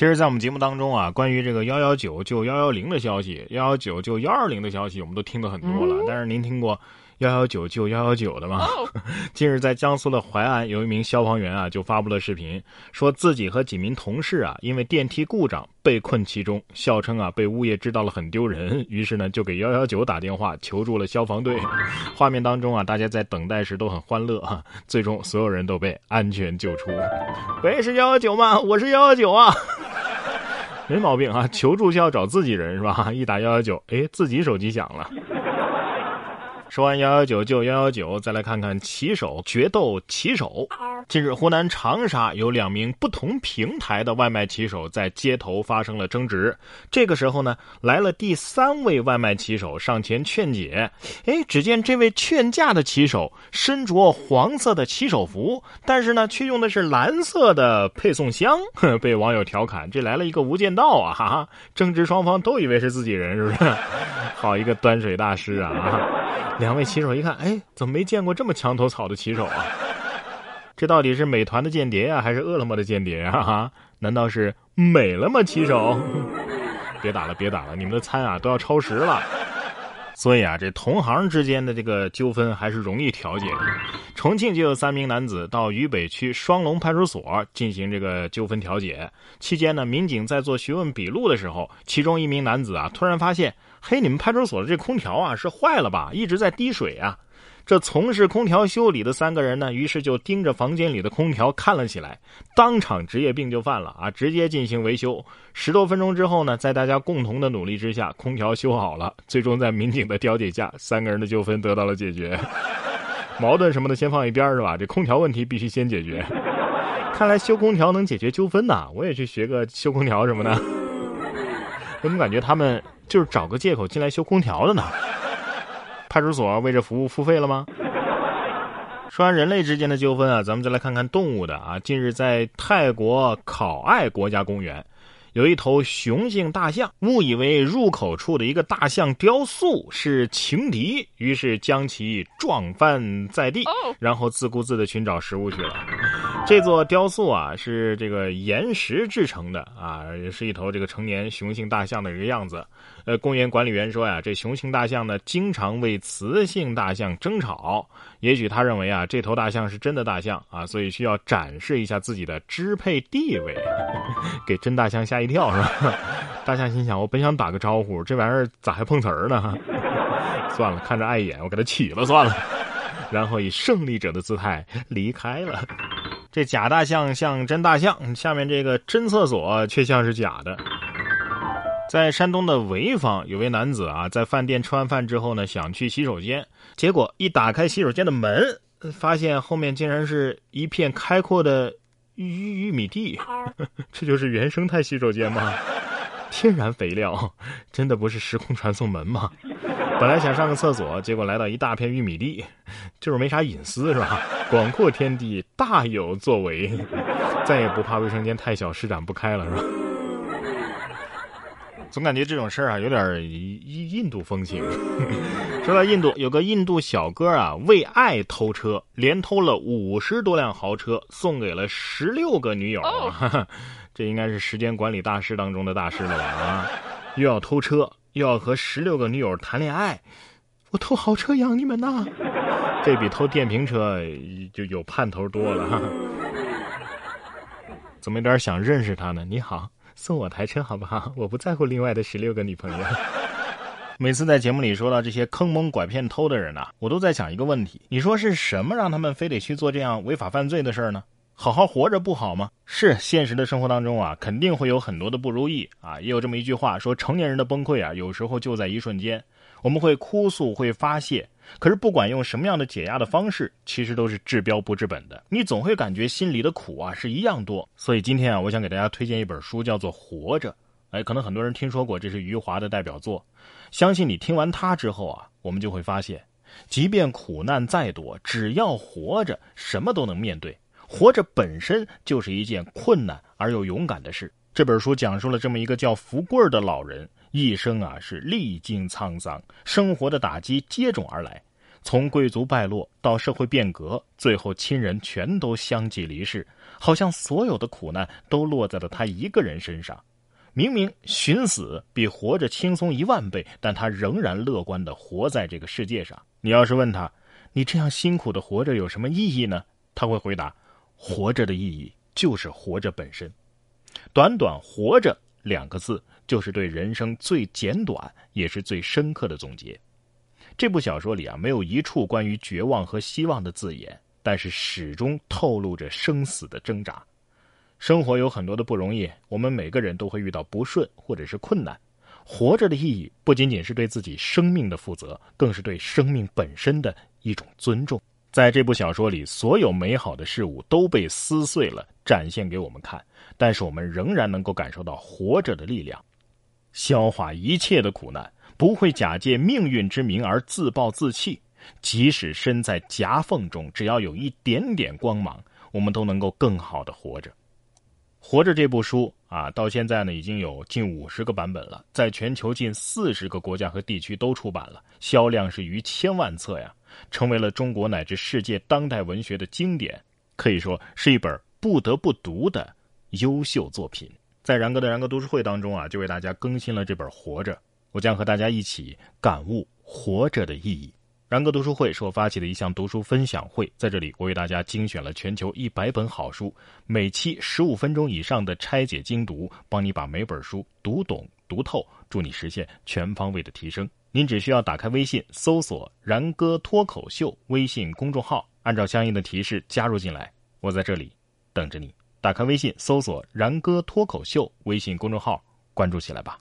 其实，在我们节目当中啊，关于这个幺幺九救幺幺零的消息，幺幺九救幺二零的消息，我们都听得很多了。但是，您听过幺幺九救幺幺九的吗？近日，在江苏的淮安，有一名消防员啊，就发布了视频，说自己和几名同事啊，因为电梯故障被困其中，笑称啊，被物业知道了很丢人，于是呢，就给幺幺九打电话求助了消防队。画面当中啊，大家在等待时都很欢乐啊，最终所有人都被安全救出。喂，是幺幺九吗？我是幺幺九啊。没毛病啊，求助就要找自己人是吧？一打幺幺九，哎，自己手机响了。说完幺幺九就幺幺九，再来看看棋手决斗棋手。近日，湖南长沙有两名不同平台的外卖骑手在街头发生了争执。这个时候呢，来了第三位外卖骑手上前劝解。哎，只见这位劝架的骑手身着黄色的骑手服，但是呢，却用的是蓝色的配送箱，被网友调侃：“这来了一个无间道啊！”哈哈，争执双方都以为是自己人，是不是？好一个端水大师啊！两位骑手一看，哎，怎么没见过这么墙头草的骑手啊？这到底是美团的间谍呀，还是饿了么的间谍啊？哈，难道是美了吗？骑手，别打了，别打了，你们的餐啊都要超时了。所以啊，这同行之间的这个纠纷还是容易调解的。重庆就有三名男子到渝北区双龙派出所进行这个纠纷调解，期间呢，民警在做询问笔录的时候，其中一名男子啊突然发现。嘿，你们派出所的这空调啊是坏了吧？一直在滴水啊！这从事空调修理的三个人呢，于是就盯着房间里的空调看了起来，当场职业病就犯了啊！直接进行维修。十多分钟之后呢，在大家共同的努力之下，空调修好了。最终在民警的调解下，三个人的纠纷得到了解决。矛盾什么的先放一边是吧？这空调问题必须先解决。看来修空调能解决纠纷呐！我也去学个修空调什么的。我怎么感觉他们？就是找个借口进来修空调的呢。派出所为这服务付费了吗？说完人类之间的纠纷啊，咱们再来看看动物的啊。近日在泰国考爱国家公园，有一头雄性大象，误以为入口处的一个大象雕塑是情敌，于是将其撞翻在地，然后自顾自的寻找食物去了。这座雕塑啊，是这个岩石制成的啊，是一头这个成年雄性大象的一个样子。呃，公园管理员说呀，这雄性大象呢，经常为雌性大象争吵。也许他认为啊，这头大象是真的大象啊，所以需要展示一下自己的支配地位，给真大象吓一跳是吧？大象心想，我本想打个招呼，这玩意儿咋还碰瓷儿呢？算了，看着碍眼，我给它起了算了。然后以胜利者的姿态离开了。这假大象像真大象，下面这个真厕所却像是假的。在山东的潍坊，有位男子啊，在饭店吃完饭之后呢，想去洗手间，结果一打开洗手间的门，发现后面竟然是一片开阔的玉玉米地。这就是原生态洗手间吗？天然肥料，真的不是时空传送门吗？本来想上个厕所，结果来到一大片玉米地，就是没啥隐私是吧？广阔天地大有作为，再也不怕卫生间太小施展不开了是吧？总感觉这种事儿啊有点印印度风情。说到印度，有个印度小哥啊为爱偷车，连偷了五十多辆豪车，送给了十六个女友。这应该是时间管理大师当中的大师了吧？啊，又要偷车。又要和十六个女友谈恋爱，我偷豪车养你们呐！这比偷电瓶车就有盼头多了。怎么有点想认识他呢？你好，送我台车好不好？我不在乎另外的十六个女朋友。每次在节目里说到这些坑蒙拐骗偷的人呐，我都在想一个问题：你说是什么让他们非得去做这样违法犯罪的事儿呢？好好活着不好吗？是现实的生活当中啊，肯定会有很多的不如意啊。也有这么一句话说，成年人的崩溃啊，有时候就在一瞬间。我们会哭诉，会发泄，可是不管用什么样的解压的方式，其实都是治标不治本的。你总会感觉心里的苦啊是一样多。所以今天啊，我想给大家推荐一本书，叫做《活着》。哎，可能很多人听说过，这是余华的代表作。相信你听完它之后啊，我们就会发现，即便苦难再多，只要活着，什么都能面对。活着本身就是一件困难而又勇敢的事。这本书讲述了这么一个叫福贵的老人，一生啊是历经沧桑，生活的打击接踵而来。从贵族败落到社会变革，最后亲人全都相继离世，好像所有的苦难都落在了他一个人身上。明明寻死比活着轻松一万倍，但他仍然乐观的活在这个世界上。你要是问他，你这样辛苦的活着有什么意义呢？他会回答：活着的意义就是活着本身。短短“活着”两个字，就是对人生最简短也是最深刻的总结。这部小说里啊，没有一处关于绝望和希望的字眼，但是始终透露着生死的挣扎。生活有很多的不容易，我们每个人都会遇到不顺或者是困难。活着的意义不仅仅是对自己生命的负责，更是对生命本身的一种尊重。在这部小说里，所有美好的事物都被撕碎了，展现给我们看，但是我们仍然能够感受到活着的力量，消化一切的苦难。不会假借命运之名而自暴自弃，即使身在夹缝中，只要有一点点光芒，我们都能够更好的活着。活着这部书啊，到现在呢已经有近五十个版本了，在全球近四十个国家和地区都出版了，销量是逾千万册呀，成为了中国乃至世界当代文学的经典，可以说是一本不得不读的优秀作品。在然哥的然哥读书会当中啊，就为大家更新了这本《活着》。我将和大家一起感悟活着的意义。然哥读书会是我发起的一项读书分享会，在这里我为大家精选了全球一百本好书，每期十五分钟以上的拆解精读，帮你把每本书读懂读透，助你实现全方位的提升。您只需要打开微信，搜索“然哥脱口秀”微信公众号，按照相应的提示加入进来，我在这里等着你。打开微信，搜索“然哥脱口秀”微信公众号，关注起来吧。